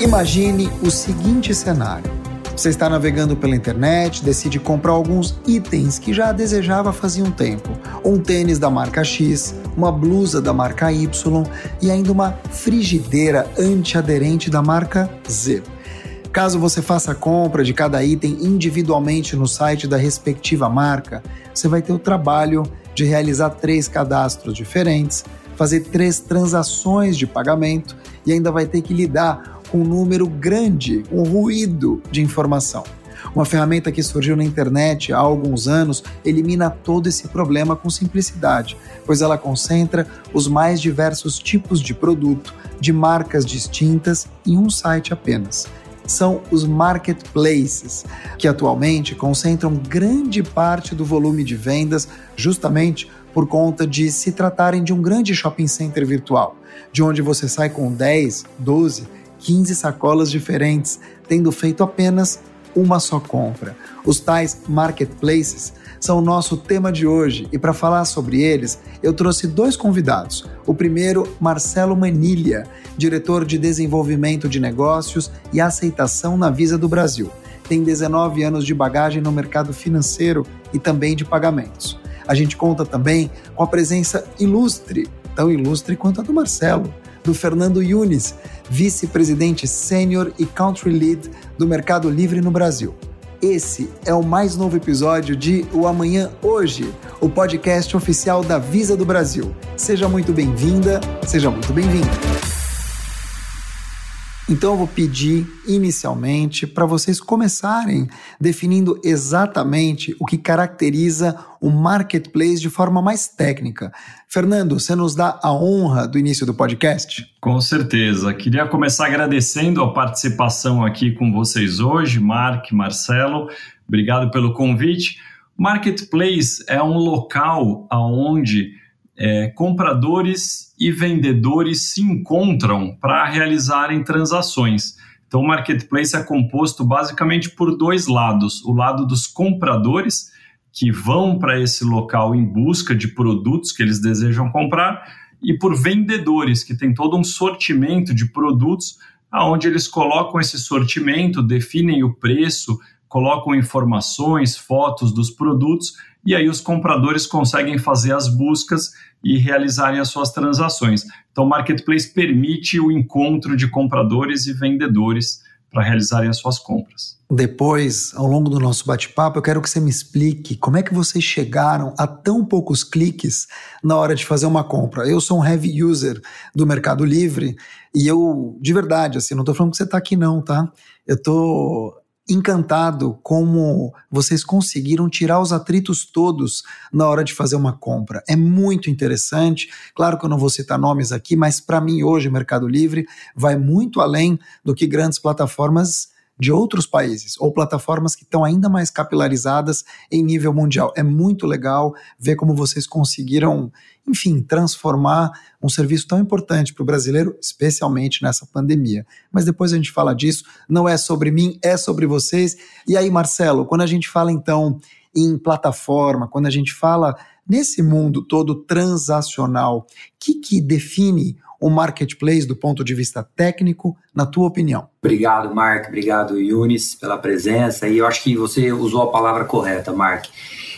Imagine o seguinte cenário. Você está navegando pela internet, decide comprar alguns itens que já desejava fazia um tempo. Um tênis da marca X, uma blusa da marca Y e ainda uma frigideira antiaderente da marca Z. Caso você faça a compra de cada item individualmente no site da respectiva marca, você vai ter o trabalho de realizar três cadastros diferentes, fazer três transações de pagamento e ainda vai ter que lidar com um número grande, um ruído de informação. Uma ferramenta que surgiu na internet há alguns anos elimina todo esse problema com simplicidade, pois ela concentra os mais diversos tipos de produto, de marcas distintas, em um site apenas. São os marketplaces, que atualmente concentram grande parte do volume de vendas, justamente por conta de se tratarem de um grande shopping center virtual, de onde você sai com 10, 12, 15 sacolas diferentes, tendo feito apenas uma só compra. Os tais marketplaces são o nosso tema de hoje e para falar sobre eles, eu trouxe dois convidados. O primeiro, Marcelo Manilha, diretor de desenvolvimento de negócios e aceitação na Visa do Brasil. Tem 19 anos de bagagem no mercado financeiro e também de pagamentos. A gente conta também com a presença ilustre, tão ilustre quanto a do Marcelo, do Fernando Yunis, vice-presidente sênior e country lead do Mercado Livre no Brasil. Esse é o mais novo episódio de O Amanhã Hoje, o podcast oficial da Visa do Brasil. Seja muito bem-vinda, seja muito bem-vindo. Então eu vou pedir inicialmente para vocês começarem definindo exatamente o que caracteriza o marketplace de forma mais técnica. Fernando, você nos dá a honra do início do podcast? Com certeza. Queria começar agradecendo a participação aqui com vocês hoje, Mark, Marcelo. Obrigado pelo convite. Marketplace é um local aonde é, compradores e vendedores se encontram para realizarem transações. Então, o marketplace é composto basicamente por dois lados: o lado dos compradores, que vão para esse local em busca de produtos que eles desejam comprar, e por vendedores, que tem todo um sortimento de produtos, aonde eles colocam esse sortimento, definem o preço, colocam informações, fotos dos produtos, e aí os compradores conseguem fazer as buscas e realizarem as suas transações. Então, o marketplace permite o encontro de compradores e vendedores para realizarem as suas compras. Depois, ao longo do nosso bate-papo, eu quero que você me explique como é que vocês chegaram a tão poucos cliques na hora de fazer uma compra. Eu sou um heavy user do Mercado Livre e eu, de verdade, assim, não estou falando que você está aqui não, tá? Eu estou encantado como vocês conseguiram tirar os atritos todos na hora de fazer uma compra. É muito interessante. Claro que eu não vou citar nomes aqui, mas para mim hoje o Mercado Livre vai muito além do que grandes plataformas de outros países ou plataformas que estão ainda mais capilarizadas em nível mundial. É muito legal ver como vocês conseguiram, enfim, transformar um serviço tão importante para o brasileiro, especialmente nessa pandemia. Mas depois a gente fala disso. Não é sobre mim, é sobre vocês. E aí, Marcelo, quando a gente fala então em plataforma, quando a gente fala nesse mundo todo transacional, o que, que define o marketplace do ponto de vista técnico, na tua opinião? Obrigado, Mark. Obrigado, Yunis, pela presença. E eu acho que você usou a palavra correta, Mark.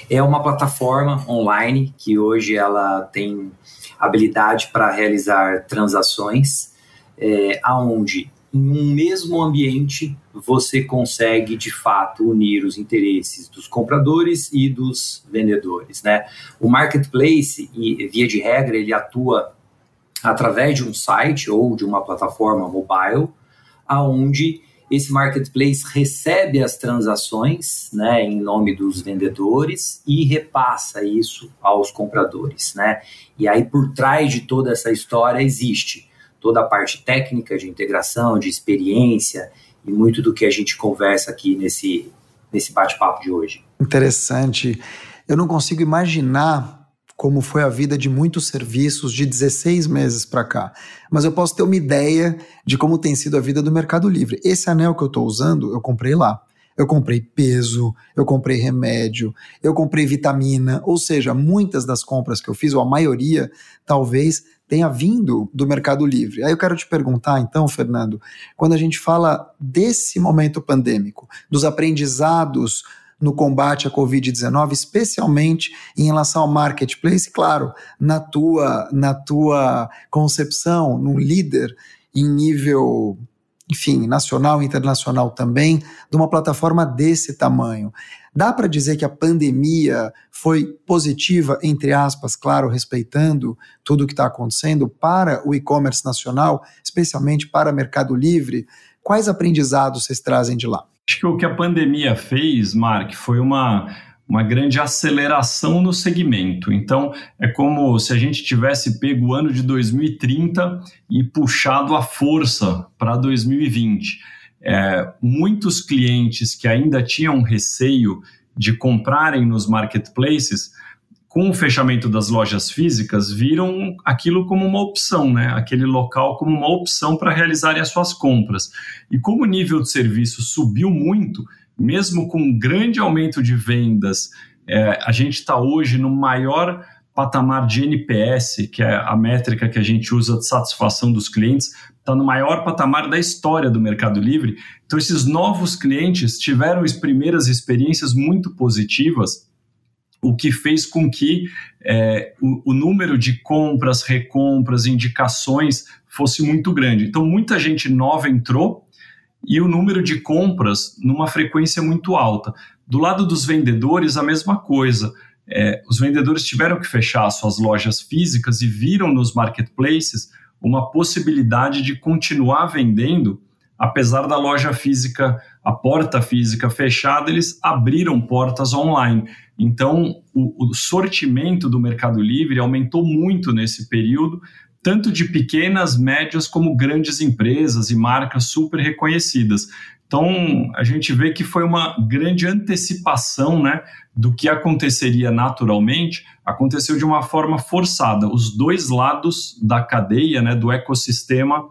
É uma plataforma online que hoje ela tem habilidade para realizar transações, é, aonde em um mesmo ambiente você consegue de fato unir os interesses dos compradores e dos vendedores, né? O marketplace, via de regra, ele atua através de um site ou de uma plataforma mobile, aonde esse marketplace recebe as transações, né, em nome dos vendedores e repassa isso aos compradores, né? E aí por trás de toda essa história existe toda a parte técnica de integração, de experiência e muito do que a gente conversa aqui nesse nesse bate-papo de hoje. Interessante. Eu não consigo imaginar como foi a vida de muitos serviços de 16 meses para cá, mas eu posso ter uma ideia de como tem sido a vida do Mercado Livre. Esse anel que eu estou usando, eu comprei lá. Eu comprei peso, eu comprei remédio, eu comprei vitamina, ou seja, muitas das compras que eu fiz, ou a maioria, talvez tenha vindo do Mercado Livre. Aí eu quero te perguntar, então, Fernando, quando a gente fala desse momento pandêmico, dos aprendizados no combate à Covid-19, especialmente em relação ao marketplace, claro, na tua, na tua concepção, num líder em nível, enfim, nacional e internacional também, de uma plataforma desse tamanho. Dá para dizer que a pandemia foi positiva, entre aspas, claro, respeitando tudo o que está acontecendo para o e-commerce nacional, especialmente para Mercado Livre? Quais aprendizados vocês trazem de lá? Acho que o que a pandemia fez, Mark, foi uma, uma grande aceleração no segmento. Então, é como se a gente tivesse pego o ano de 2030 e puxado a força para 2020. É, muitos clientes que ainda tinham receio de comprarem nos marketplaces com o fechamento das lojas físicas, viram aquilo como uma opção, né? aquele local como uma opção para realizarem as suas compras. E como o nível de serviço subiu muito, mesmo com um grande aumento de vendas, é, a gente está hoje no maior patamar de NPS, que é a métrica que a gente usa de satisfação dos clientes, está no maior patamar da história do Mercado Livre. Então, esses novos clientes tiveram as primeiras experiências muito positivas o que fez com que é, o, o, número de compras, recompras, indicações fosse muito grande. Então, muita gente nova entrou e o número de compras numa frequência muito alta. Do lado dos vendedores, a mesma coisa. É, os vendedores tiveram que fechar suas lojas físicas e viram nos marketplaces uma possibilidade de continuar vendendo, apesar da loja física, a porta física fechada, eles abriram portas online. Então, o, o sortimento do Mercado Livre aumentou muito nesse período, tanto de pequenas, médias como grandes empresas e marcas super reconhecidas. Então, a gente vê que foi uma grande antecipação né, do que aconteceria naturalmente, aconteceu de uma forma forçada. Os dois lados da cadeia, né, do ecossistema,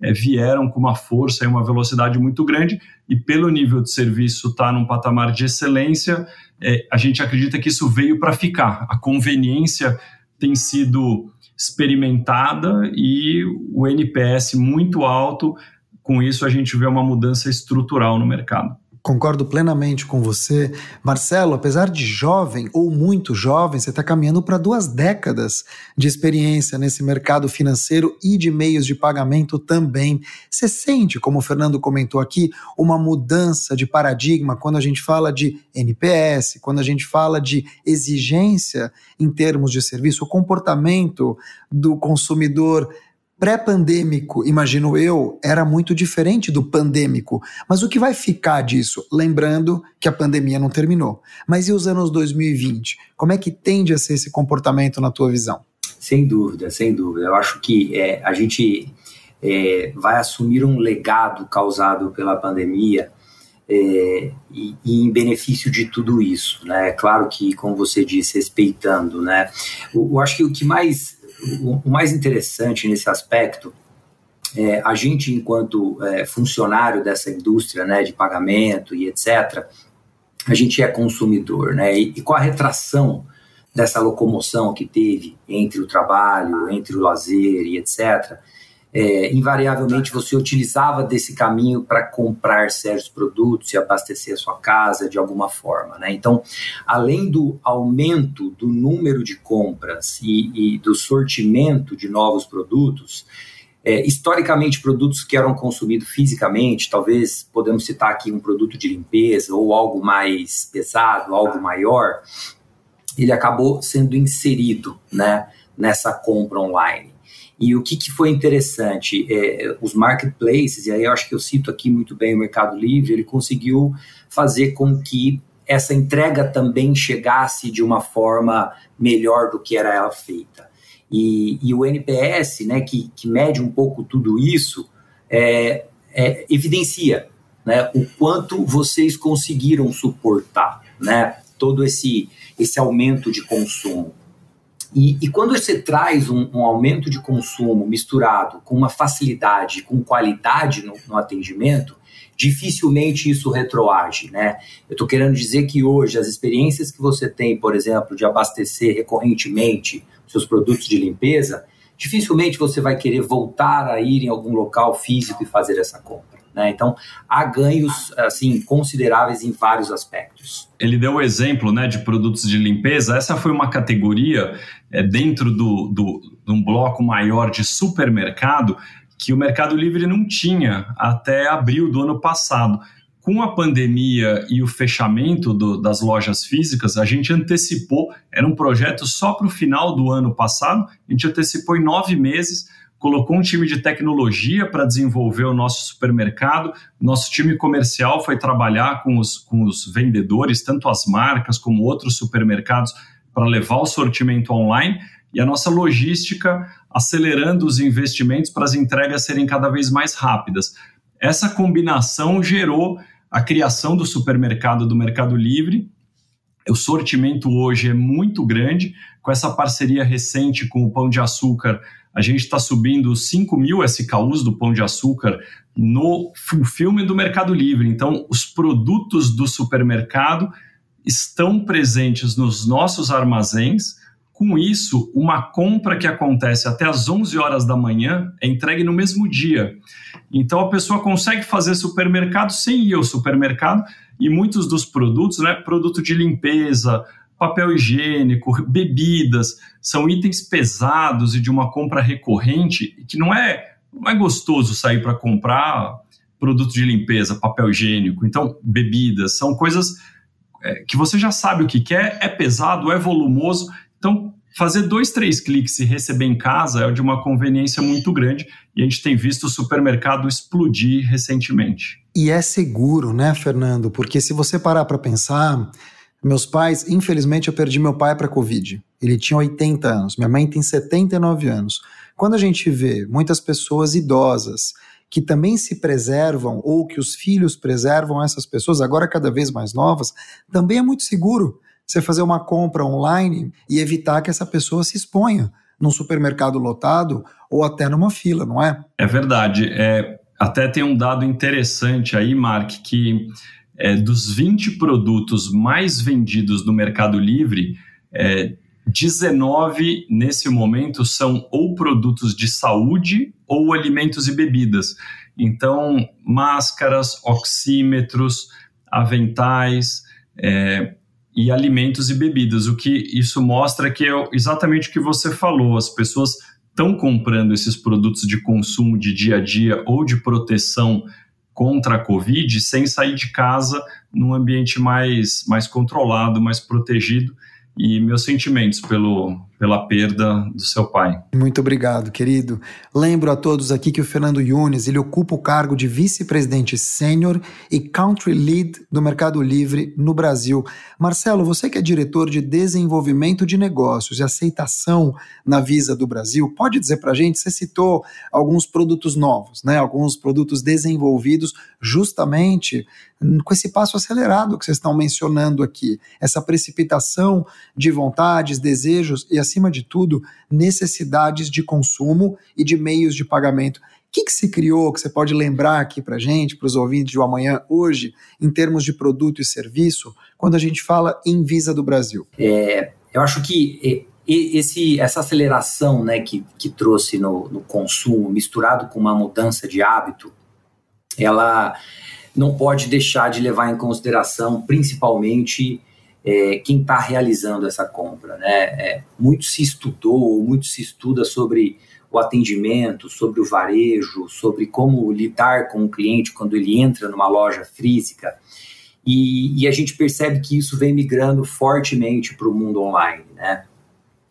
é, vieram com uma força e uma velocidade muito grande, e pelo nível de serviço estar tá num patamar de excelência, é, a gente acredita que isso veio para ficar. A conveniência tem sido experimentada e o NPS muito alto. Com isso, a gente vê uma mudança estrutural no mercado. Concordo plenamente com você. Marcelo, apesar de jovem ou muito jovem, você está caminhando para duas décadas de experiência nesse mercado financeiro e de meios de pagamento também. Você sente, como o Fernando comentou aqui, uma mudança de paradigma quando a gente fala de NPS, quando a gente fala de exigência em termos de serviço, o comportamento do consumidor pré-pandêmico, imagino eu, era muito diferente do pandêmico. Mas o que vai ficar disso? Lembrando que a pandemia não terminou. Mas e os anos 2020? Como é que tende a ser esse comportamento na tua visão? Sem dúvida, sem dúvida. Eu acho que é, a gente é, vai assumir um legado causado pela pandemia é, e, e, em benefício de tudo isso, né? Claro que, como você disse, respeitando, né? Eu, eu acho que o que mais o, mais interessante nesse aspecto é a gente, enquanto é, funcionário dessa indústria né, de pagamento e etc., a gente é consumidor, né? E, e com a retração dessa locomoção que teve entre o trabalho, entre o lazer e etc., é, invariavelmente você utilizava desse caminho para comprar certos produtos e abastecer a sua casa de alguma forma. Né? Então, além do aumento do número de compras e, e do sortimento de novos produtos, é, historicamente, produtos que eram consumidos fisicamente, talvez podemos citar aqui um produto de limpeza ou algo mais pesado, algo maior, ele acabou sendo inserido né, nessa compra online. E o que, que foi interessante? É, os marketplaces, e aí eu acho que eu cito aqui muito bem o Mercado Livre, ele conseguiu fazer com que essa entrega também chegasse de uma forma melhor do que era ela feita. E, e o NPS, né, que, que mede um pouco tudo isso, é, é, evidencia né, o quanto vocês conseguiram suportar né, todo esse, esse aumento de consumo. E, e quando você traz um, um, aumento de consumo misturado com uma facilidade, com qualidade no, no atendimento, dificilmente isso retroage, né? Eu estou querendo dizer que hoje as experiências que você tem, por exemplo, de abastecer recorrentemente seus produtos de limpeza, dificilmente você vai querer voltar a ir em algum local físico e fazer essa compra. Né? Então, há ganhos assim consideráveis em vários aspectos. Ele deu o exemplo né, de produtos de limpeza. Essa foi uma categoria é, dentro do, do, de um bloco maior de supermercado que o Mercado Livre não tinha até abril do ano passado. Com a pandemia e o fechamento do, das lojas físicas, a gente antecipou, era um projeto só para o final do ano passado, a gente antecipou em nove meses, colocou um time de tecnologia para desenvolver o nosso supermercado, nosso time comercial foi trabalhar com os, com os vendedores, tanto as marcas como outros supermercados, para levar o sortimento online e a nossa logística acelerando os investimentos para as entregas serem cada vez mais rápidas. Essa combinação gerou a criação do supermercado do Mercado Livre. O sortimento hoje é muito grande. Com essa parceria recente com o Pão de Açúcar, a gente está subindo 5 mil SKUs do Pão de Açúcar no filme do Mercado Livre. Então, os produtos do supermercado estão presentes nos nossos armazéns com isso, uma compra que acontece até às 11 horas da manhã é entregue no mesmo dia. Então a pessoa consegue fazer supermercado sem ir ao supermercado e muitos dos produtos, né, produto de limpeza, papel higiênico, bebidas, são itens pesados e de uma compra recorrente que não é, não é gostoso sair para comprar produto de limpeza, papel higiênico. Então, bebidas, são coisas é, que você já sabe o que quer, é pesado, é volumoso então, fazer dois, três cliques e receber em casa é de uma conveniência muito grande e a gente tem visto o supermercado explodir recentemente. E é seguro, né, Fernando? Porque se você parar para pensar, meus pais, infelizmente, eu perdi meu pai para Covid. Ele tinha 80 anos, minha mãe tem 79 anos. Quando a gente vê muitas pessoas idosas que também se preservam ou que os filhos preservam essas pessoas, agora cada vez mais novas, também é muito seguro você fazer uma compra online e evitar que essa pessoa se exponha num supermercado lotado ou até numa fila, não é? É verdade. É, até tem um dado interessante aí, Mark, que é, dos 20 produtos mais vendidos no Mercado Livre, é, 19 nesse momento são ou produtos de saúde ou alimentos e bebidas. Então, máscaras, oxímetros, aventais, é, e alimentos e bebidas. O que isso mostra que é exatamente o que você falou, as pessoas estão comprando esses produtos de consumo de dia a dia ou de proteção contra a Covid sem sair de casa num ambiente mais, mais controlado, mais protegido. E meus sentimentos pelo, pela perda do seu pai. Muito obrigado, querido. Lembro a todos aqui que o Fernando Yunes, ele ocupa o cargo de vice-presidente sênior e country lead do Mercado Livre no Brasil. Marcelo, você que é diretor de desenvolvimento de negócios e aceitação na Visa do Brasil, pode dizer para a gente, você citou alguns produtos novos, né? alguns produtos desenvolvidos justamente com esse passo acelerado que vocês estão mencionando aqui, essa precipitação de vontades, desejos e, acima de tudo, necessidades de consumo e de meios de pagamento. O que, que se criou, que você pode lembrar aqui para gente, para os ouvintes de amanhã, hoje, em termos de produto e serviço, quando a gente fala em Visa do Brasil? É, eu acho que esse, essa aceleração né, que, que trouxe no, no consumo, misturado com uma mudança de hábito, ela não pode deixar de levar em consideração, principalmente, é, quem está realizando essa compra. Né? É, muito se estudou, muito se estuda sobre o atendimento, sobre o varejo, sobre como lidar com o cliente quando ele entra numa loja física. E, e a gente percebe que isso vem migrando fortemente para o mundo online. Né?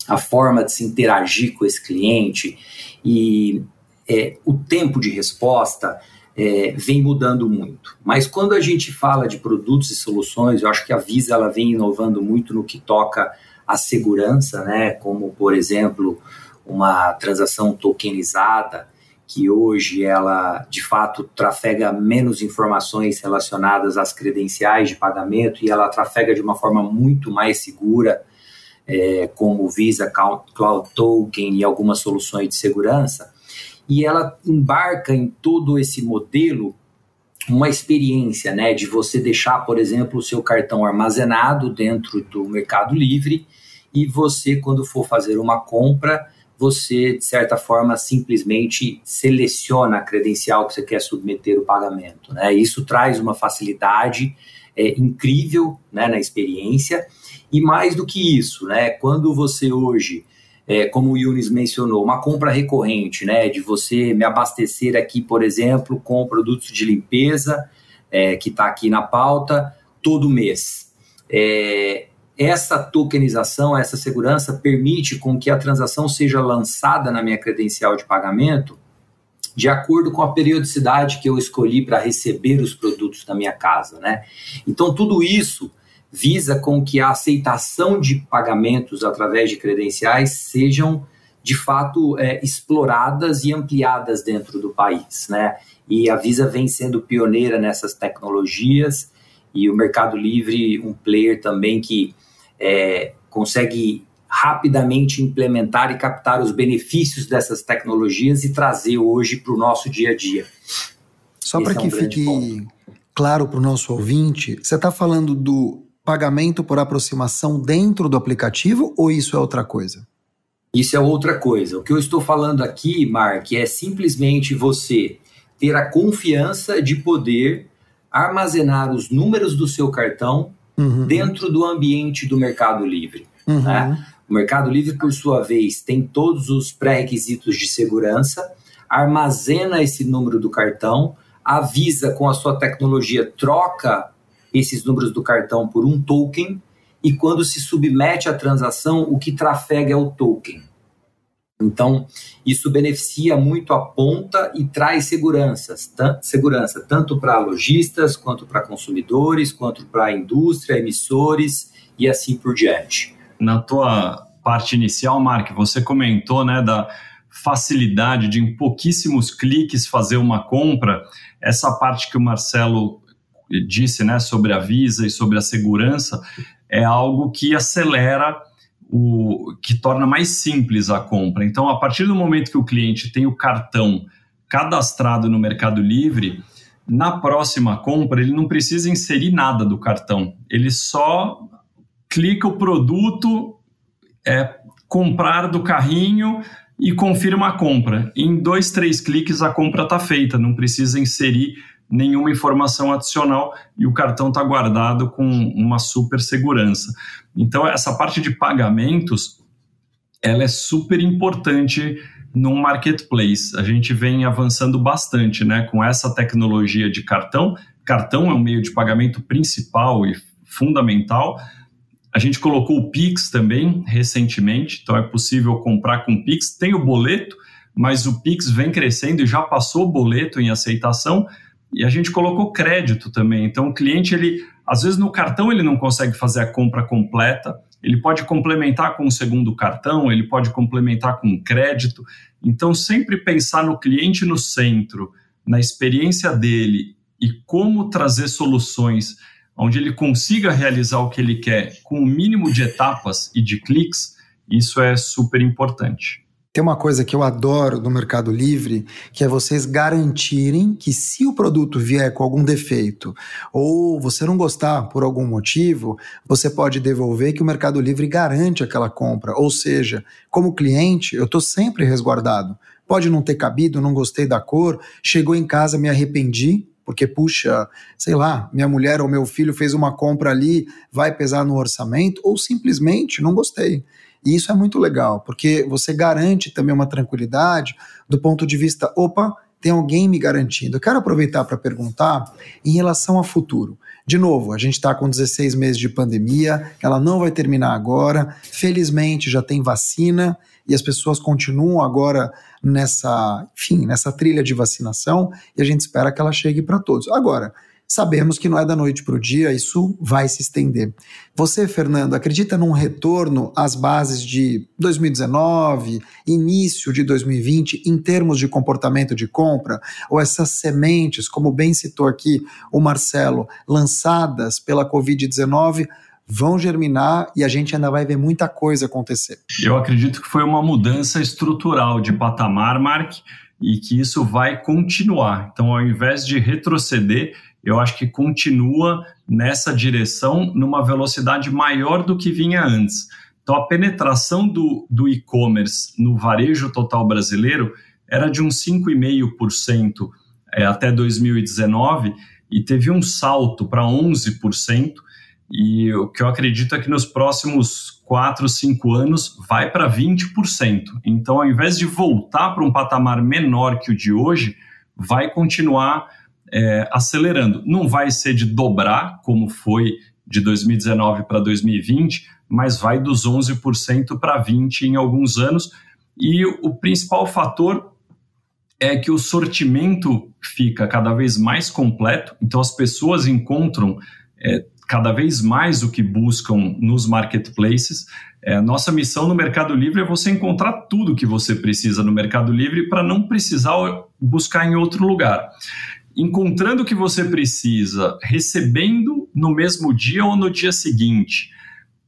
A forma de se interagir com esse cliente e é, o tempo de resposta é, vem mudando muito. Mas quando a gente fala de produtos e soluções, eu acho que a Visa ela vem inovando muito no que toca à segurança, né? Como por exemplo uma transação tokenizada que hoje ela de fato trafega menos informações relacionadas às credenciais de pagamento e ela trafega de uma forma muito mais segura é, como Visa Cloud Token e algumas soluções de segurança, e ela embarca em todo esse modelo uma experiência, né, de você deixar, por exemplo, o seu cartão armazenado dentro do Mercado Livre e você, quando for fazer uma compra, você, de certa forma, simplesmente seleciona a credencial que você quer submeter o pagamento. Né? Isso traz uma facilidade é, incrível né, na experiência. E mais do que isso, né, quando você hoje, é, como o Yunis mencionou, uma compra recorrente, né, de você me abastecer aqui, por exemplo, com produtos de limpeza, é, que está aqui na pauta, todo mês. É, essa tokenização, essa segurança permite com que a transação seja lançada na minha credencial de pagamento de acordo com a periodicidade que eu escolhi para receber os produtos da minha casa, né? Então tudo isso visa com que a aceitação de pagamentos através de credenciais sejam de fato é, exploradas e ampliadas dentro do país, né? E a Visa vem sendo pioneira nessas tecnologias e o Mercado Livre um player também que é, consegue rapidamente implementar e captar os benefícios dessas tecnologias e trazer hoje para o nosso dia a dia. Só para é que um fique ponto. claro para o nosso ouvinte, você está falando do pagamento por aproximação dentro do aplicativo ou isso é outra coisa? Isso é outra coisa. O que eu estou falando aqui, Mark, é simplesmente você ter a confiança de poder armazenar os números do seu cartão uhum. dentro do ambiente do Mercado Livre. Uhum. Né? O Mercado Livre, por sua vez, tem todos os pré-requisitos de segurança, armazena esse número do cartão, avisa com a sua tecnologia, troca esses números do cartão por um token, e quando se submete à transação, o que trafega é o token. Então, isso beneficia muito a ponta e traz seguranças, segurança tanto para lojistas, quanto para consumidores, quanto para a indústria, emissores e assim por diante. Na tua parte inicial, Mark, você comentou né, da facilidade de em pouquíssimos cliques fazer uma compra. Essa parte que o Marcelo disse né, sobre a Visa e sobre a segurança é algo que acelera o que torna mais simples a compra. Então, a partir do momento que o cliente tem o cartão cadastrado no Mercado Livre, na próxima compra ele não precisa inserir nada do cartão. Ele só clica o produto, é, comprar do carrinho e confirma a compra. Em dois, três cliques a compra está feita, não precisa inserir nenhuma informação adicional e o cartão está guardado com uma super segurança. Então, essa parte de pagamentos, ela é super importante no marketplace. A gente vem avançando bastante né, com essa tecnologia de cartão. Cartão é um meio de pagamento principal e fundamental. A gente colocou o Pix também recentemente, então é possível comprar com Pix. Tem o boleto, mas o Pix vem crescendo e já passou o boleto em aceitação e a gente colocou crédito também. Então o cliente ele às vezes no cartão ele não consegue fazer a compra completa, ele pode complementar com o segundo cartão, ele pode complementar com crédito. Então sempre pensar no cliente no centro, na experiência dele e como trazer soluções onde ele consiga realizar o que ele quer com o mínimo de etapas e de cliques, isso é super importante. Tem uma coisa que eu adoro no Mercado Livre, que é vocês garantirem que se o produto vier com algum defeito ou você não gostar por algum motivo, você pode devolver que o Mercado Livre garante aquela compra. Ou seja, como cliente, eu estou sempre resguardado. Pode não ter cabido, não gostei da cor, chegou em casa, me arrependi, porque, puxa, sei lá, minha mulher ou meu filho fez uma compra ali, vai pesar no orçamento, ou simplesmente não gostei. E isso é muito legal, porque você garante também uma tranquilidade do ponto de vista, opa, tem alguém me garantindo. Eu quero aproveitar para perguntar em relação ao futuro. De novo, a gente está com 16 meses de pandemia, ela não vai terminar agora. Felizmente já tem vacina e as pessoas continuam agora nessa, enfim, nessa trilha de vacinação e a gente espera que ela chegue para todos. Agora, Sabemos que não é da noite para o dia, isso vai se estender. Você, Fernando, acredita num retorno às bases de 2019, início de 2020, em termos de comportamento de compra? Ou essas sementes, como bem citou aqui o Marcelo, lançadas pela Covid-19, vão germinar e a gente ainda vai ver muita coisa acontecer. Eu acredito que foi uma mudança estrutural de patamar, Mark, e que isso vai continuar. Então, ao invés de retroceder, eu acho que continua nessa direção numa velocidade maior do que vinha antes. Então, a penetração do, do e-commerce no varejo total brasileiro era de uns 5,5% é, até 2019 e teve um salto para 11%. E o que eu acredito é que nos próximos 4, 5 anos vai para 20%. Então, ao invés de voltar para um patamar menor que o de hoje, vai continuar é, acelerando. Não vai ser de dobrar, como foi de 2019 para 2020, mas vai dos 11% para 20% em alguns anos. E o principal fator é que o sortimento fica cada vez mais completo, então as pessoas encontram é, cada vez mais o que buscam nos marketplaces. É, nossa missão no Mercado Livre é você encontrar tudo que você precisa no Mercado Livre para não precisar buscar em outro lugar. Encontrando o que você precisa, recebendo no mesmo dia ou no dia seguinte,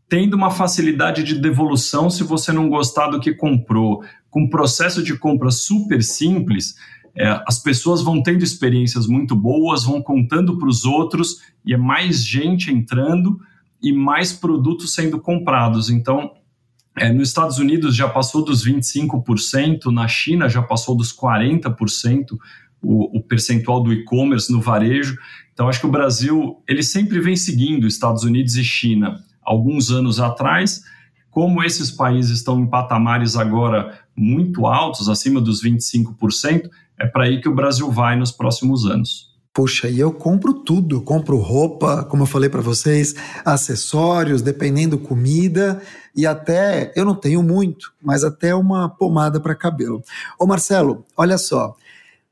tendo uma facilidade de devolução se você não gostar do que comprou, com um processo de compra super simples, é, as pessoas vão tendo experiências muito boas, vão contando para os outros e é mais gente entrando e mais produtos sendo comprados. Então, é, nos Estados Unidos já passou dos 25%, na China já passou dos 40% o, o percentual do e-commerce no varejo. Então, acho que o Brasil ele sempre vem seguindo Estados Unidos e China. Alguns anos atrás, como esses países estão em patamares agora muito altos, acima dos 25%, é para aí que o Brasil vai nos próximos anos. Puxa, e eu compro tudo, compro roupa, como eu falei para vocês, acessórios, dependendo comida e até, eu não tenho muito, mas até uma pomada para cabelo. Ô Marcelo, olha só,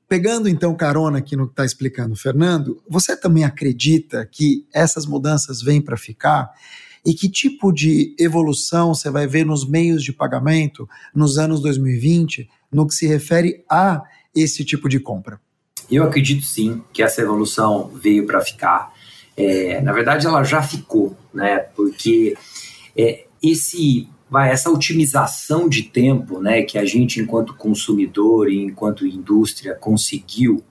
pegando então carona aqui no que está explicando o Fernando, você também acredita que essas mudanças vêm para ficar? E que tipo de evolução você vai ver nos meios de pagamento nos anos 2020 no que se refere a esse tipo de compra? Eu acredito sim que essa evolução veio para ficar. É, na verdade, ela já ficou, né? Porque é, esse, vai, essa otimização de tempo, né, que a gente, enquanto consumidor e enquanto indústria, conseguiu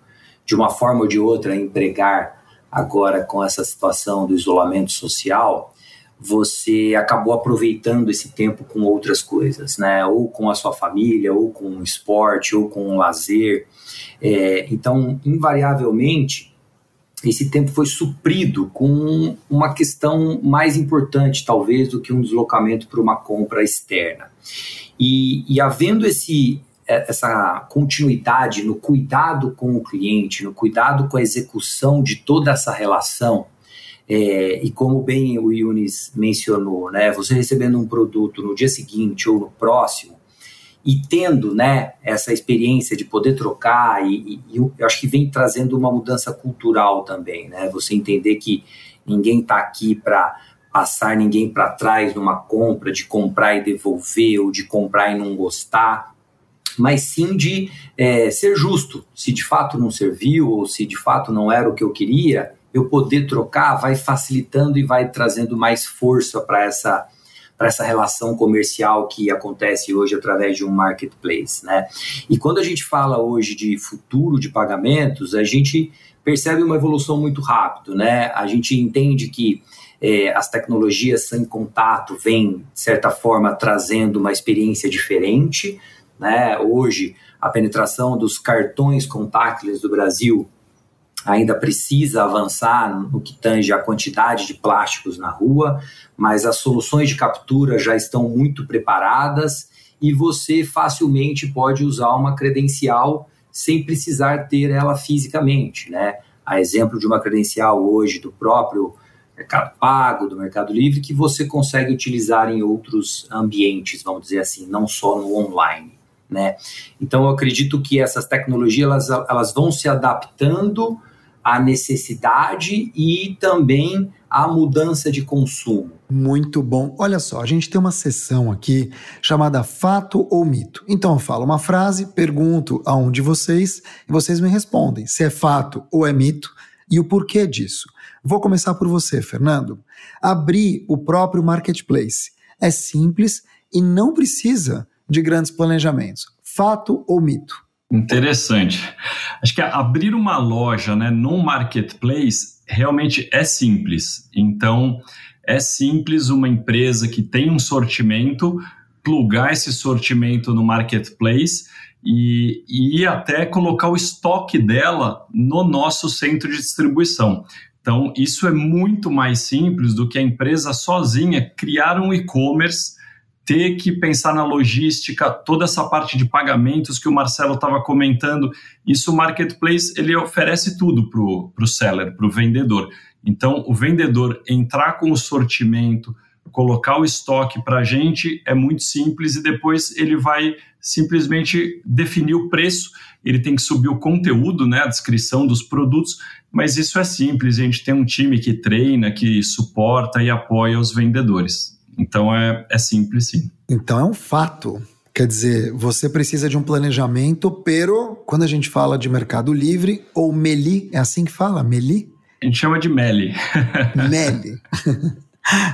de uma forma ou de outra empregar agora com essa situação do isolamento social, você acabou aproveitando esse tempo com outras coisas, né? Ou com a sua família, ou com o esporte, ou com o lazer. É, então, invariavelmente, esse tempo foi suprido com uma questão mais importante, talvez, do que um deslocamento para uma compra externa. E, e havendo esse, é, essa continuidade no cuidado com o cliente, no cuidado com a execução de toda essa relação, é, e como bem o Yunis mencionou, né, você recebendo um produto no dia seguinte ou no próximo, e tendo né, essa experiência de poder trocar, e, e, eu acho que vem trazendo uma mudança cultural também, né? Você entender que ninguém está aqui para passar ninguém para trás numa compra, de comprar e devolver, ou de comprar e não gostar, mas sim de é, ser justo. Se de fato não serviu, ou se de fato não era o que eu queria, eu poder trocar vai facilitando e vai trazendo mais força para essa para essa relação comercial que acontece hoje através de um marketplace, né? E quando a gente fala hoje de futuro de pagamentos, a gente percebe uma evolução muito rápido, né? A gente entende que é, as tecnologias sem contato vêm, de certa forma, trazendo uma experiência diferente, né? Hoje, a penetração dos cartões contactless do Brasil ainda precisa avançar no que tange a quantidade de plásticos na rua, mas as soluções de captura já estão muito preparadas e você facilmente pode usar uma credencial sem precisar ter ela fisicamente, né? A exemplo de uma credencial hoje do próprio Mercado Pago, do Mercado Livre, que você consegue utilizar em outros ambientes, vamos dizer assim, não só no online. Né? Então, eu acredito que essas tecnologias elas, elas vão se adaptando a necessidade e também a mudança de consumo. Muito bom. Olha só, a gente tem uma sessão aqui chamada Fato ou Mito. Então eu falo uma frase, pergunto a um de vocês e vocês me respondem se é fato ou é mito e o porquê disso. Vou começar por você, Fernando. Abrir o próprio marketplace é simples e não precisa de grandes planejamentos. Fato ou mito? Interessante. Acho que abrir uma loja né, no marketplace realmente é simples. Então, é simples uma empresa que tem um sortimento plugar esse sortimento no marketplace e, e até colocar o estoque dela no nosso centro de distribuição. Então, isso é muito mais simples do que a empresa sozinha criar um e-commerce, ter que pensar na logística, toda essa parte de pagamentos que o Marcelo estava comentando. Isso o marketplace ele oferece tudo para o seller, para o vendedor. Então, o vendedor entrar com o sortimento, colocar o estoque para a gente é muito simples e depois ele vai simplesmente definir o preço. Ele tem que subir o conteúdo, né, a descrição dos produtos, mas isso é simples. A gente tem um time que treina, que suporta e apoia os vendedores. Então é, é simples, sim. Então é um fato. Quer dizer, você precisa de um planejamento, pero quando a gente fala de Mercado Livre ou Meli, é assim que fala? Meli? A gente chama de Meli. Meli.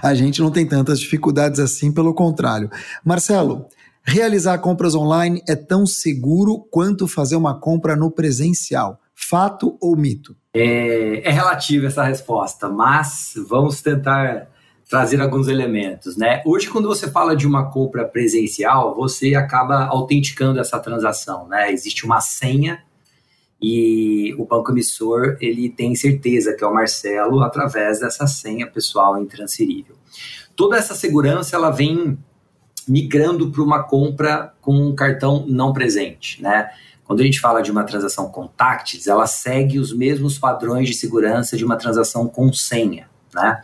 a gente não tem tantas dificuldades assim, pelo contrário. Marcelo, realizar compras online é tão seguro quanto fazer uma compra no presencial. Fato ou mito? É, é relativa essa resposta, mas vamos tentar trazer alguns elementos, né? Hoje, quando você fala de uma compra presencial, você acaba autenticando essa transação, né? Existe uma senha e o banco emissor ele tem certeza que é o Marcelo através dessa senha pessoal intransferível. Toda essa segurança ela vem migrando para uma compra com um cartão não presente, né? Quando a gente fala de uma transação contactless, ela segue os mesmos padrões de segurança de uma transação com senha, né?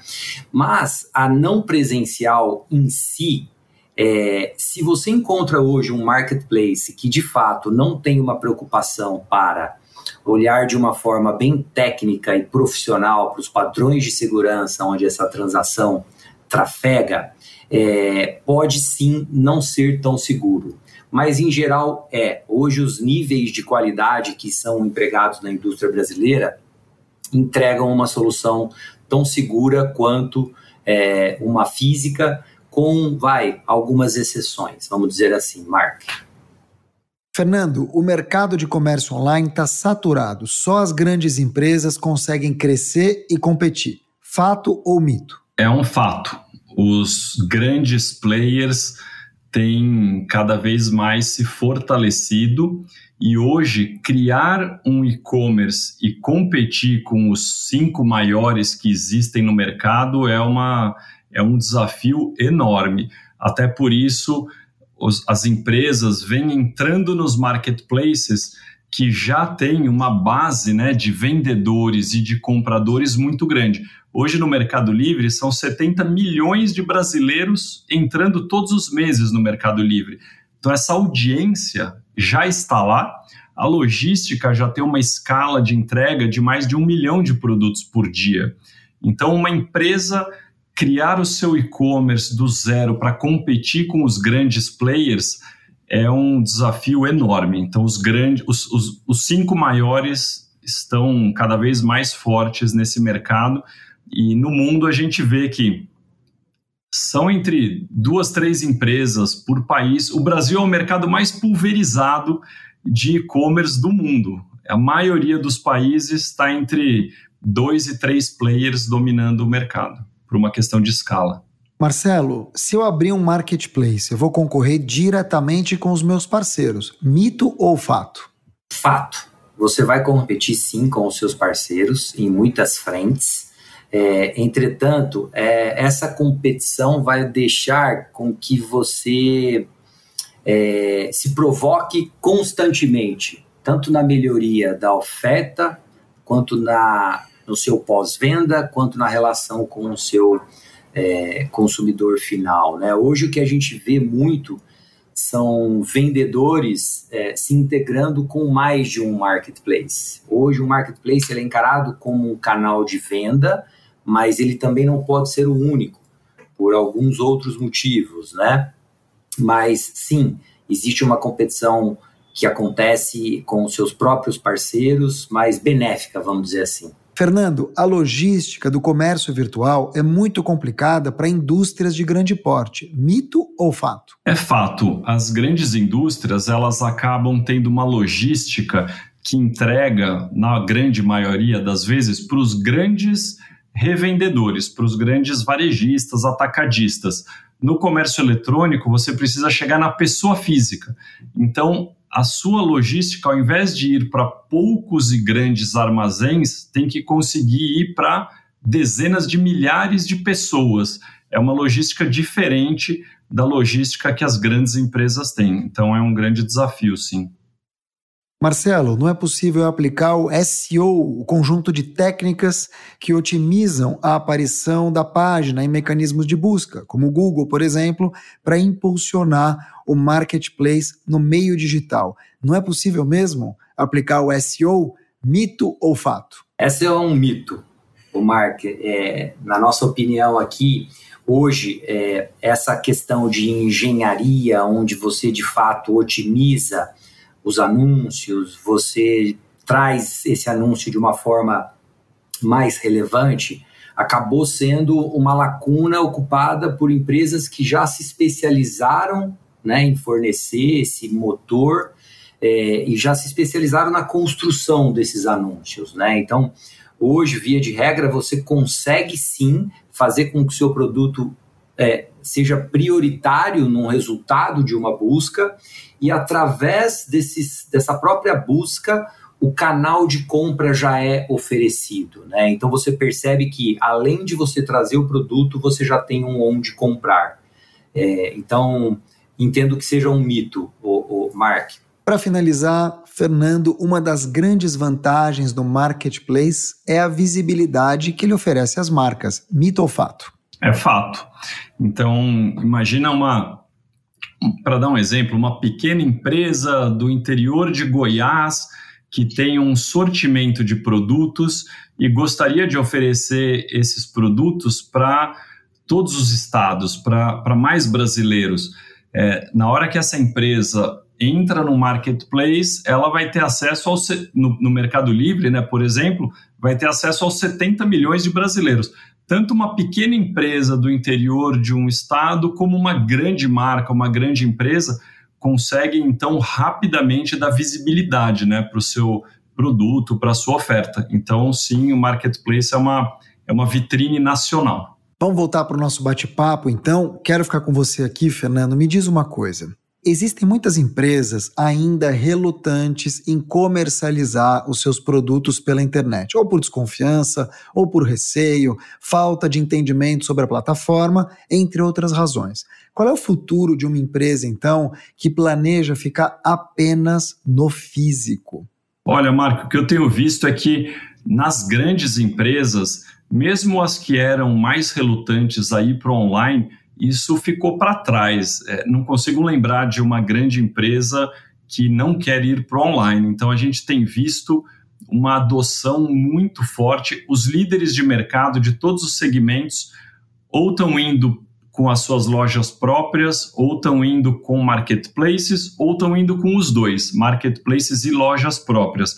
Mas a não presencial em si, é, se você encontra hoje um marketplace que de fato não tem uma preocupação para olhar de uma forma bem técnica e profissional para os padrões de segurança onde essa transação trafega, é, pode sim não ser tão seguro. Mas em geral é. Hoje os níveis de qualidade que são empregados na indústria brasileira entregam uma solução tão segura quanto é, uma física, com vai algumas exceções, vamos dizer assim, Mark. Fernando, o mercado de comércio online está saturado. Só as grandes empresas conseguem crescer e competir. Fato ou mito? É um fato. Os grandes players têm cada vez mais se fortalecido e hoje criar um e-commerce e competir com os cinco maiores que existem no mercado é, uma, é um desafio enorme. Até por isso os, as empresas vêm entrando nos marketplaces que já têm uma base né, de vendedores e de compradores muito grande. Hoje no Mercado Livre são 70 milhões de brasileiros entrando todos os meses no Mercado Livre. Então essa audiência já está lá, a logística já tem uma escala de entrega de mais de um milhão de produtos por dia. Então uma empresa criar o seu e-commerce do zero para competir com os grandes players é um desafio enorme. Então, os grandes, os, os, os cinco maiores estão cada vez mais fortes nesse mercado e no mundo a gente vê que são entre duas, três empresas por país. O Brasil é o mercado mais pulverizado de e-commerce do mundo. A maioria dos países está entre dois e três players dominando o mercado por uma questão de escala. Marcelo, se eu abrir um marketplace, eu vou concorrer diretamente com os meus parceiros. Mito ou fato? Fato. Você vai competir sim com os seus parceiros em muitas frentes. É, entretanto, é, essa competição vai deixar com que você é, se provoque constantemente, tanto na melhoria da oferta, quanto na no seu pós-venda quanto na relação com o seu é, consumidor final. Né? Hoje o que a gente vê muito são vendedores é, se integrando com mais de um marketplace. Hoje o marketplace é encarado como um canal de venda, mas ele também não pode ser o único, por alguns outros motivos, né? Mas sim, existe uma competição que acontece com os seus próprios parceiros, mais benéfica, vamos dizer assim. Fernando, a logística do comércio virtual é muito complicada para indústrias de grande porte. Mito ou fato? É fato. As grandes indústrias, elas acabam tendo uma logística que entrega, na grande maioria das vezes, para os grandes revendedores, para os grandes varejistas, atacadistas. No comércio eletrônico, você precisa chegar na pessoa física. Então, a sua logística, ao invés de ir para poucos e grandes armazéns, tem que conseguir ir para dezenas de milhares de pessoas. É uma logística diferente da logística que as grandes empresas têm. Então é um grande desafio, sim. Marcelo, não é possível aplicar o SEO, o conjunto de técnicas que otimizam a aparição da página em mecanismos de busca, como o Google, por exemplo, para impulsionar o marketplace no meio digital. Não é possível mesmo aplicar o SEO, mito ou fato? Esse é um mito, o Mark. É, na nossa opinião aqui, hoje, é, essa questão de engenharia, onde você de fato otimiza os anúncios, você traz esse anúncio de uma forma mais relevante, acabou sendo uma lacuna ocupada por empresas que já se especializaram né, em fornecer esse motor é, e já se especializaram na construção desses anúncios. Né? Então, hoje, via de regra, você consegue sim fazer com que o seu produto é, seja prioritário no resultado de uma busca e através desses, dessa própria busca o canal de compra já é oferecido, né? Então você percebe que além de você trazer o produto, você já tem um onde comprar. É, então entendo que seja um mito, o, o Mark. Para finalizar, Fernando, uma das grandes vantagens do marketplace é a visibilidade que ele oferece às marcas. Mito ou fato? É fato. Então, imagina uma, para dar um exemplo, uma pequena empresa do interior de Goiás que tem um sortimento de produtos e gostaria de oferecer esses produtos para todos os estados, para mais brasileiros. É, na hora que essa empresa entra no marketplace, ela vai ter acesso ao no, no Mercado Livre, né, por exemplo, vai ter acesso aos 70 milhões de brasileiros tanto uma pequena empresa do interior de um estado como uma grande marca, uma grande empresa consegue então rapidamente dar visibilidade, né, para o seu produto, para a sua oferta. Então, sim, o marketplace é uma é uma vitrine nacional. Vamos voltar para o nosso bate-papo, então. Quero ficar com você aqui, Fernando. Me diz uma coisa. Existem muitas empresas ainda relutantes em comercializar os seus produtos pela internet, ou por desconfiança, ou por receio, falta de entendimento sobre a plataforma, entre outras razões. Qual é o futuro de uma empresa, então, que planeja ficar apenas no físico? Olha, Marco, o que eu tenho visto é que nas grandes empresas, mesmo as que eram mais relutantes a ir para online, isso ficou para trás. É, não consigo lembrar de uma grande empresa que não quer ir para online. Então, a gente tem visto uma adoção muito forte. Os líderes de mercado de todos os segmentos ou estão indo com as suas lojas próprias, ou estão indo com marketplaces, ou estão indo com os dois, marketplaces e lojas próprias.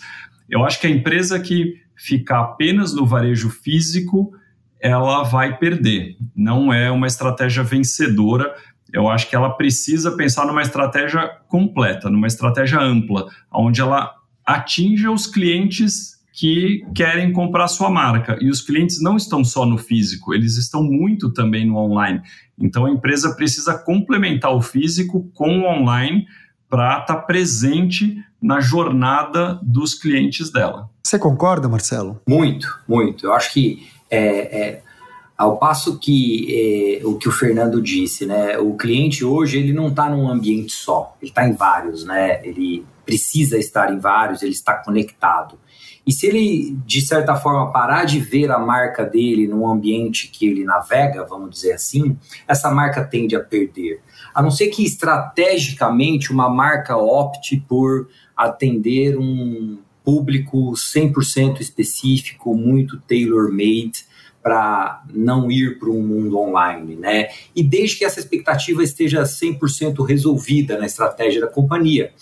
Eu acho que a empresa que ficar apenas no varejo físico ela vai perder. Não é uma estratégia vencedora. Eu acho que ela precisa pensar numa estratégia completa, numa estratégia ampla, onde ela atinja os clientes que querem comprar sua marca. E os clientes não estão só no físico, eles estão muito também no online. Então a empresa precisa complementar o físico com o online para estar tá presente na jornada dos clientes dela. Você concorda, Marcelo? Muito, muito. Eu acho que é, é, ao passo que é, o que o Fernando disse, né, o cliente hoje ele não está num ambiente só, ele está em vários, né, ele precisa estar em vários, ele está conectado. E se ele, de certa forma, parar de ver a marca dele num ambiente que ele navega, vamos dizer assim, essa marca tende a perder. A não ser que estrategicamente uma marca opte por atender um público 100% específico, muito tailor-made para não ir para um mundo online, né? E desde que essa expectativa esteja 100% resolvida na estratégia da companhia.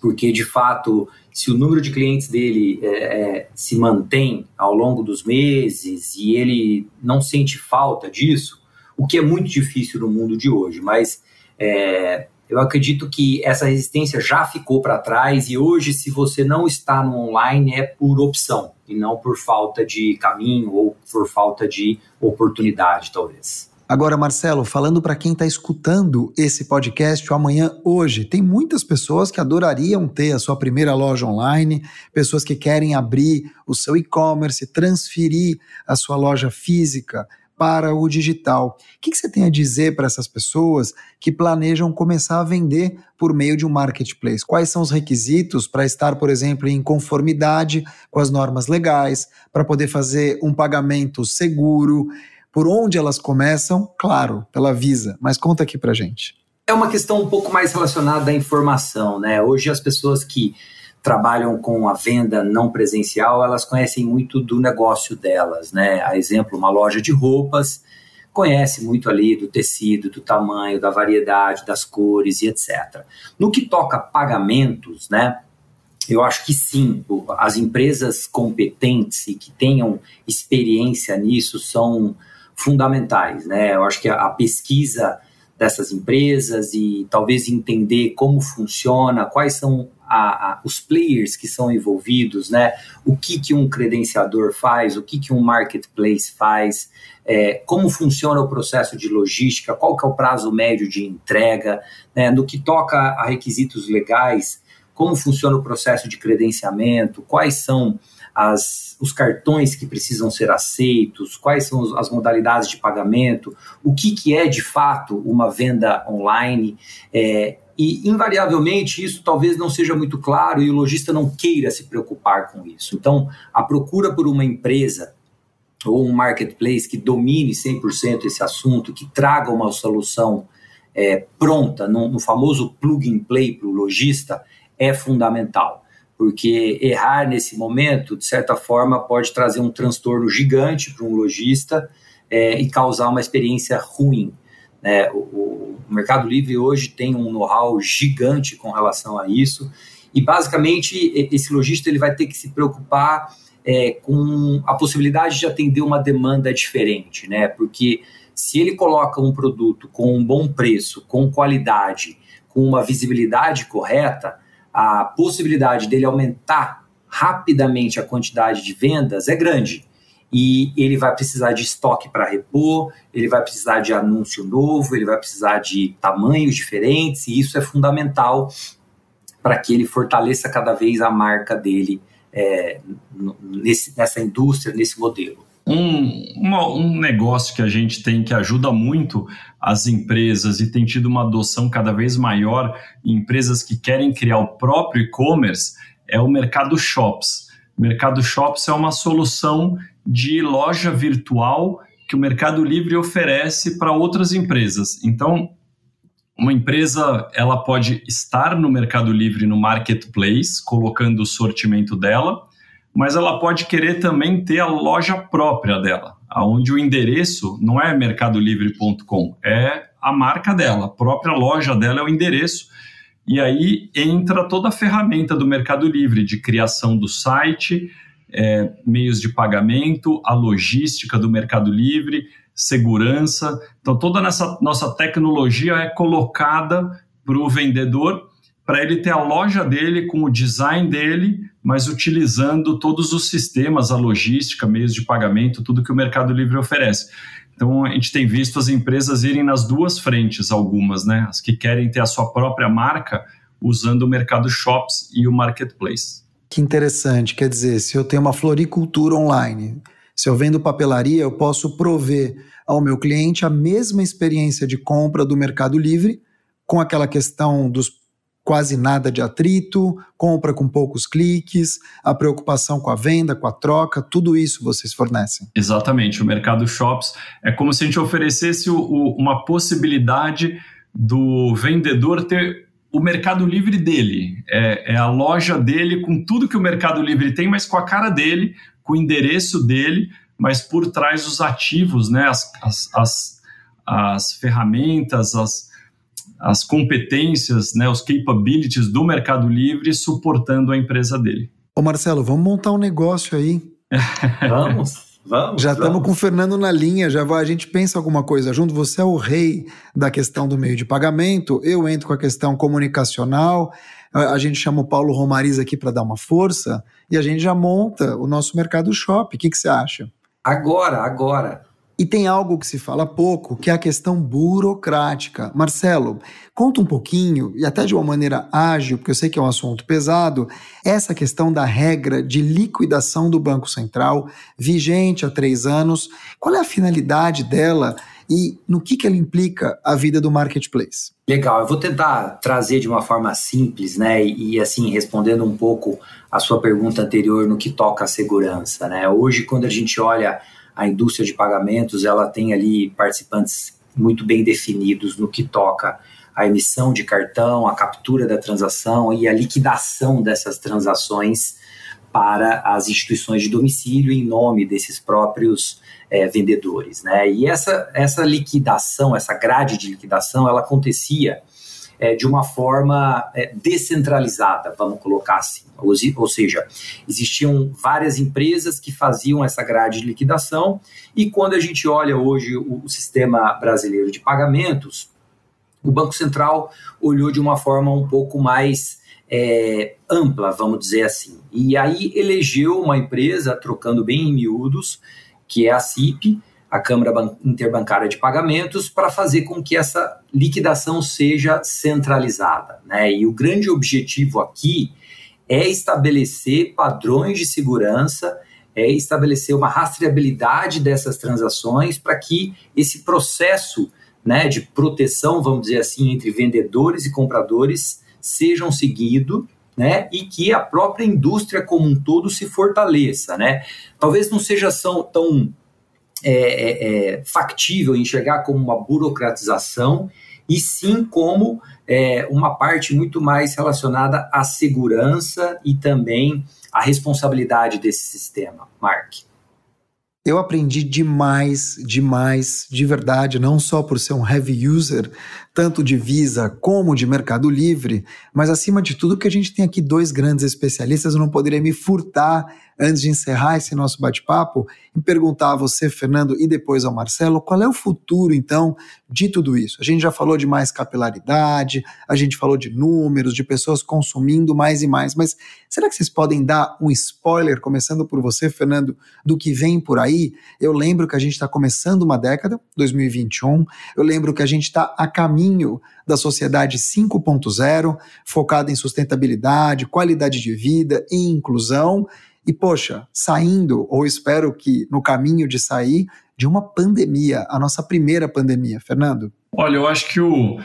porque de fato, se o número de clientes dele é, é, se mantém ao longo dos meses e ele não sente falta disso, o que é muito difícil no mundo de hoje, mas é, eu acredito que essa resistência já ficou para trás e hoje, se você não está no online, é por opção e não por falta de caminho ou por falta de oportunidade, talvez. Agora, Marcelo, falando para quem está escutando esse podcast amanhã hoje, tem muitas pessoas que adorariam ter a sua primeira loja online, pessoas que querem abrir o seu e-commerce, transferir a sua loja física para o digital. O que, você tem a dizer para essas pessoas que planejam começar a vender por meio de um marketplace? Quais são os requisitos para estar, por exemplo, em conformidade com as normas legais, para poder fazer um pagamento seguro? Por onde elas começam? Claro, pela Visa, mas conta aqui para gente. É uma questão um pouco mais relacionada à informação, né? Hoje as pessoas que trabalham com a venda não presencial, elas conhecem muito do negócio delas, né? A exemplo, uma loja de roupas conhece muito ali do tecido, do tamanho, da variedade, das cores e etc. No que toca pagamentos, né? Eu acho que sim, as empresas competentes e que tenham experiência nisso são fundamentais, né? Eu acho que a, pesquisa dessas empresas e talvez entender como funciona, quais são a, a, os players que são envolvidos, né? O que, que um credenciador faz, o que, que um marketplace faz, é, como funciona o processo de logística, qual que é o prazo médio de entrega, né? no que toca a requisitos legais, como funciona o processo de credenciamento, quais são as, os cartões que precisam ser aceitos, quais são as modalidades de pagamento, o que, que é de fato uma venda online. É, e, invariavelmente, isso talvez não seja muito claro e o lojista não queira se preocupar com isso. Então, a procura por uma empresa ou um marketplace que domine 100% esse assunto, que traga uma solução é, pronta, no, no famoso plug and play para o lojista, é fundamental. Porque errar nesse momento, de certa forma, pode trazer um transtorno gigante para um lojista é, e causar uma experiência ruim. Né? O, o, Mercado Livre hoje tem um know-how gigante com relação a isso e basicamente esse lojista ele vai ter que se preocupar é, com a possibilidade de atender uma demanda diferente, né? Porque se ele coloca um produto com um bom preço, com qualidade, com uma visibilidade correta, a possibilidade dele aumentar rapidamente a quantidade de vendas é grande e ele vai precisar de estoque para repor, ele vai precisar de anúncio novo, ele vai precisar de tamanhos diferentes, e isso é fundamental para que ele fortaleça cada vez a marca dele é, nesse, nessa indústria, nesse modelo. Um, uma, um negócio que a gente tem que ajuda muito as empresas e tem tido uma adoção cada vez maior em empresas que querem criar o próprio e-commerce é o mercado shops. O mercado shops é uma solução de loja virtual que o Mercado Livre oferece para outras empresas. Então, uma empresa ela pode estar no Mercado Livre no marketplace, colocando o sortimento dela, mas ela pode querer também ter a loja própria dela, aonde o endereço não é mercadolivre.com, é a marca dela, a própria loja dela é o endereço. E aí entra toda a ferramenta do Mercado Livre de criação do site, é, meios de pagamento, a logística do Mercado Livre, segurança. Então, toda essa nossa tecnologia é colocada para o vendedor, para ele ter a loja dele com o design dele, mas utilizando todos os sistemas, a logística, meios de pagamento, tudo que o Mercado Livre oferece. Então, a gente tem visto as empresas irem nas duas frentes, algumas, né? As que querem ter a sua própria marca usando o mercado shops e o marketplace. Que interessante, quer dizer, se eu tenho uma floricultura online, se eu vendo papelaria, eu posso prover ao meu cliente a mesma experiência de compra do Mercado Livre, com aquela questão dos quase nada de atrito, compra com poucos cliques, a preocupação com a venda, com a troca, tudo isso vocês fornecem. Exatamente. O Mercado Shops é como se a gente oferecesse o, o, uma possibilidade do vendedor ter o Mercado Livre dele. É, é, a loja dele com tudo que o Mercado Livre tem, mas com a cara dele, com o endereço dele, mas por trás os ativos, né? as, as, as, as ferramentas, as, as competências, né, os capabilities do Mercado Livre suportando a empresa dele. Ô Marcelo, vamos montar um negócio aí. vamos. Vamos, já estamos com o Fernando na linha, já vai, a gente pensa alguma coisa junto. Você é o rei da questão do meio de pagamento, eu entro com a questão comunicacional, a gente chama o Paulo Romariz aqui para dar uma força e a gente já monta o nosso mercado shop. O que, que você acha? Agora, agora. E tem algo que se fala pouco, que é a questão burocrática. Marcelo, conta um pouquinho, e até de uma maneira ágil, porque eu sei que é um assunto pesado, essa questão da regra de liquidação do Banco Central, vigente há três anos. Qual é a finalidade dela e no que, que ela implica a vida do marketplace? Legal, eu vou tentar trazer de uma forma simples, né, e, assim, respondendo um pouco a sua pergunta anterior no que toca à segurança, né. Hoje, quando a gente olha a indústria de pagamentos ela tem ali participantes muito bem definidos no que toca a emissão de cartão, a captura da transação e a liquidação dessas transações para as instituições de domicílio em nome desses próprios é, vendedores. Né? E essa, essa liquidação, essa grade de liquidação, ela acontecia é, de uma forma é, descentralizada, vamos colocar assim. Ou, ou, seja, existiam várias empresas que faziam essa grade de liquidação, e quando a gente olha hoje o, o sistema brasileiro de pagamentos, o Banco Central olhou de uma forma um pouco mais é, ampla, vamos dizer assim. E aí elegeu uma empresa, trocando bem em miúdos, que é a CIP, a Câmara Interbancária de Pagamentos para fazer com que essa liquidação seja centralizada. Né? E o grande objetivo aqui é estabelecer padrões de segurança, é estabelecer uma rastreabilidade dessas transações para que esse processo né, de proteção, vamos dizer assim, entre vendedores e compradores sejam seguido né, e que a própria indústria como um todo se fortaleça. Né? Talvez não seja tão é, é, é, factível enxergar como uma burocratização e sim como é, uma parte muito mais relacionada à segurança e também à responsabilidade desse sistema. Mark. Eu aprendi demais, demais, de verdade, não só por ser um heavy user, tanto de Visa como de Mercado Livre, mas acima de tudo que a gente tem aqui dois grandes especialistas, eu não poderia me furtar antes de encerrar esse nosso bate-papo, e perguntar a você, Fernando, e depois ao Marcelo, qual é o futuro, então, de tudo isso? A gente já falou de mais capilaridade, a gente falou de números, de pessoas consumindo mais e mais, mas será que vocês podem dar um spoiler, começando por você, Fernando, do que vem por aí? Eu lembro que a gente está começando uma década, 2021, eu lembro que a gente está a caminho da sociedade 5.0, focada em sustentabilidade, qualidade de vida e inclusão, e, poxa, saindo, ou espero que no caminho de sair, de uma pandemia, a nossa primeira pandemia. Fernando? Olha, eu acho que o,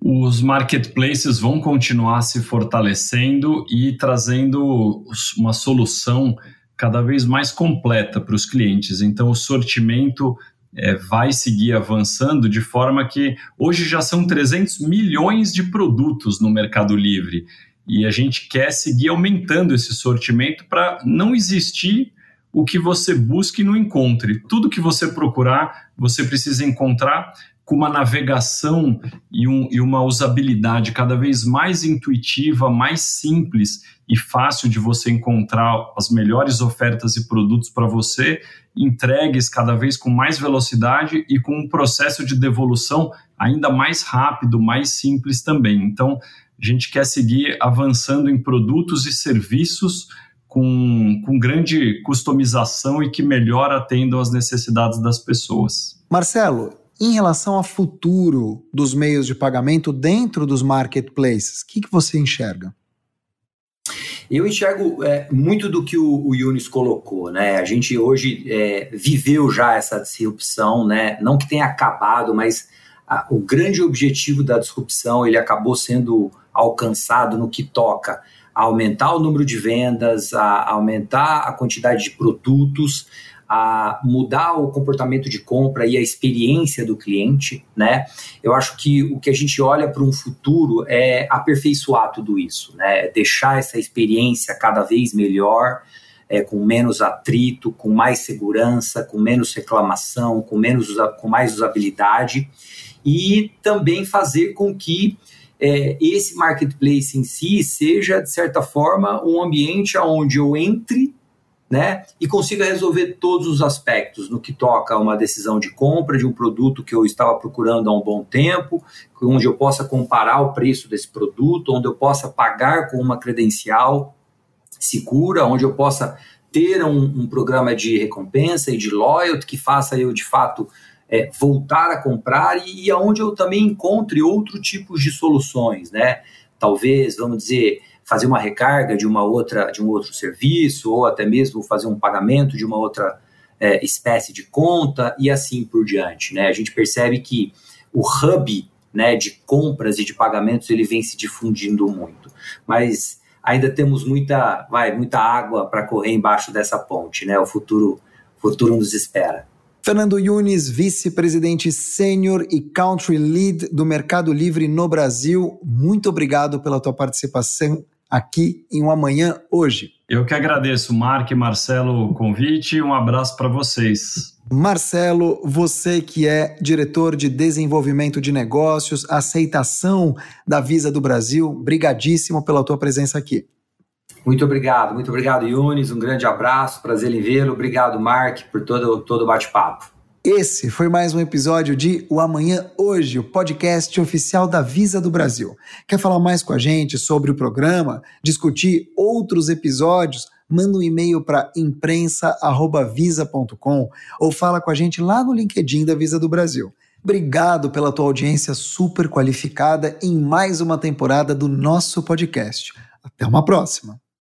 os marketplaces vão continuar se fortalecendo e trazendo uma solução cada vez mais completa para os clientes. Então, o sortimento é, vai seguir avançando de forma que hoje já são 300 milhões de produtos no Mercado Livre e a gente quer seguir aumentando esse sortimento para não existir o que você busque e não encontre. Tudo que você procurar, você precisa encontrar com uma navegação e, um, e, uma usabilidade cada vez mais intuitiva, mais simples e fácil de você encontrar as melhores ofertas e produtos para você, entregues cada vez com mais velocidade e com um processo de devolução ainda mais rápido, mais simples também. Então, a gente quer seguir avançando em produtos e serviços com, com grande customização e que melhor atendam às necessidades das pessoas. Marcelo, em relação ao futuro dos meios de pagamento dentro dos marketplaces, o que, que você enxerga? Eu enxergo é, muito do que o, o Yunis colocou, né? A gente hoje é, viveu já essa disrupção, né? Não que tenha acabado, mas a, o grande objetivo da disrupção ele acabou sendo alcançado no que toca a aumentar o número de vendas, a aumentar a quantidade de produtos, a mudar o comportamento de compra e a experiência do cliente, né? Eu acho que o que a gente olha para um futuro é aperfeiçoar tudo isso, né? Deixar essa experiência cada vez melhor, é, com menos atrito, com mais segurança, com menos reclamação, com menos com mais usabilidade e também fazer com que é, esse marketplace em si seja, de certa forma, um ambiente onde eu entre né, e consiga resolver todos os aspectos no que toca a uma decisão de compra de um produto que eu estava procurando há um bom tempo, onde eu possa comparar o preço desse produto, onde eu possa pagar com uma credencial segura, onde eu possa ter um, um programa de recompensa e de loyalty que faça eu de fato é, voltar a comprar e, e aonde eu também encontre outro tipos de soluções, né? Talvez, vamos dizer, fazer uma recarga de uma outra de um outro serviço ou até mesmo fazer um pagamento de uma outra é, espécie de conta e assim por diante, né? A gente percebe que o hub né, de compras e de pagamentos ele vem se difundindo muito, mas ainda temos muita vai muita água para correr embaixo dessa ponte, né? O futuro futuro nos espera. Fernando Yunes, vice-presidente sênior e country lead do Mercado Livre no Brasil, muito obrigado pela tua participação aqui em um Amanhã Hoje. Eu que agradeço, Mark e Marcelo, o convite e um abraço para vocês. Marcelo, você que é diretor de desenvolvimento de negócios, aceitação da Visa do Brasil, brigadíssimo pela tua presença aqui. Muito obrigado, muito obrigado, Yunis. Um grande abraço, prazer em vê-lo. Obrigado, Mark, por todo, todo o bate-papo. Esse foi mais um episódio de O Amanhã Hoje, o podcast oficial da Visa do Brasil. Quer falar mais com a gente sobre o programa, discutir outros episódios? Manda um e-mail para imprensa@visa.com ou fala com a gente lá no LinkedIn da Visa do Brasil. Obrigado pela tua audiência super qualificada em mais uma temporada do nosso podcast. Até uma próxima.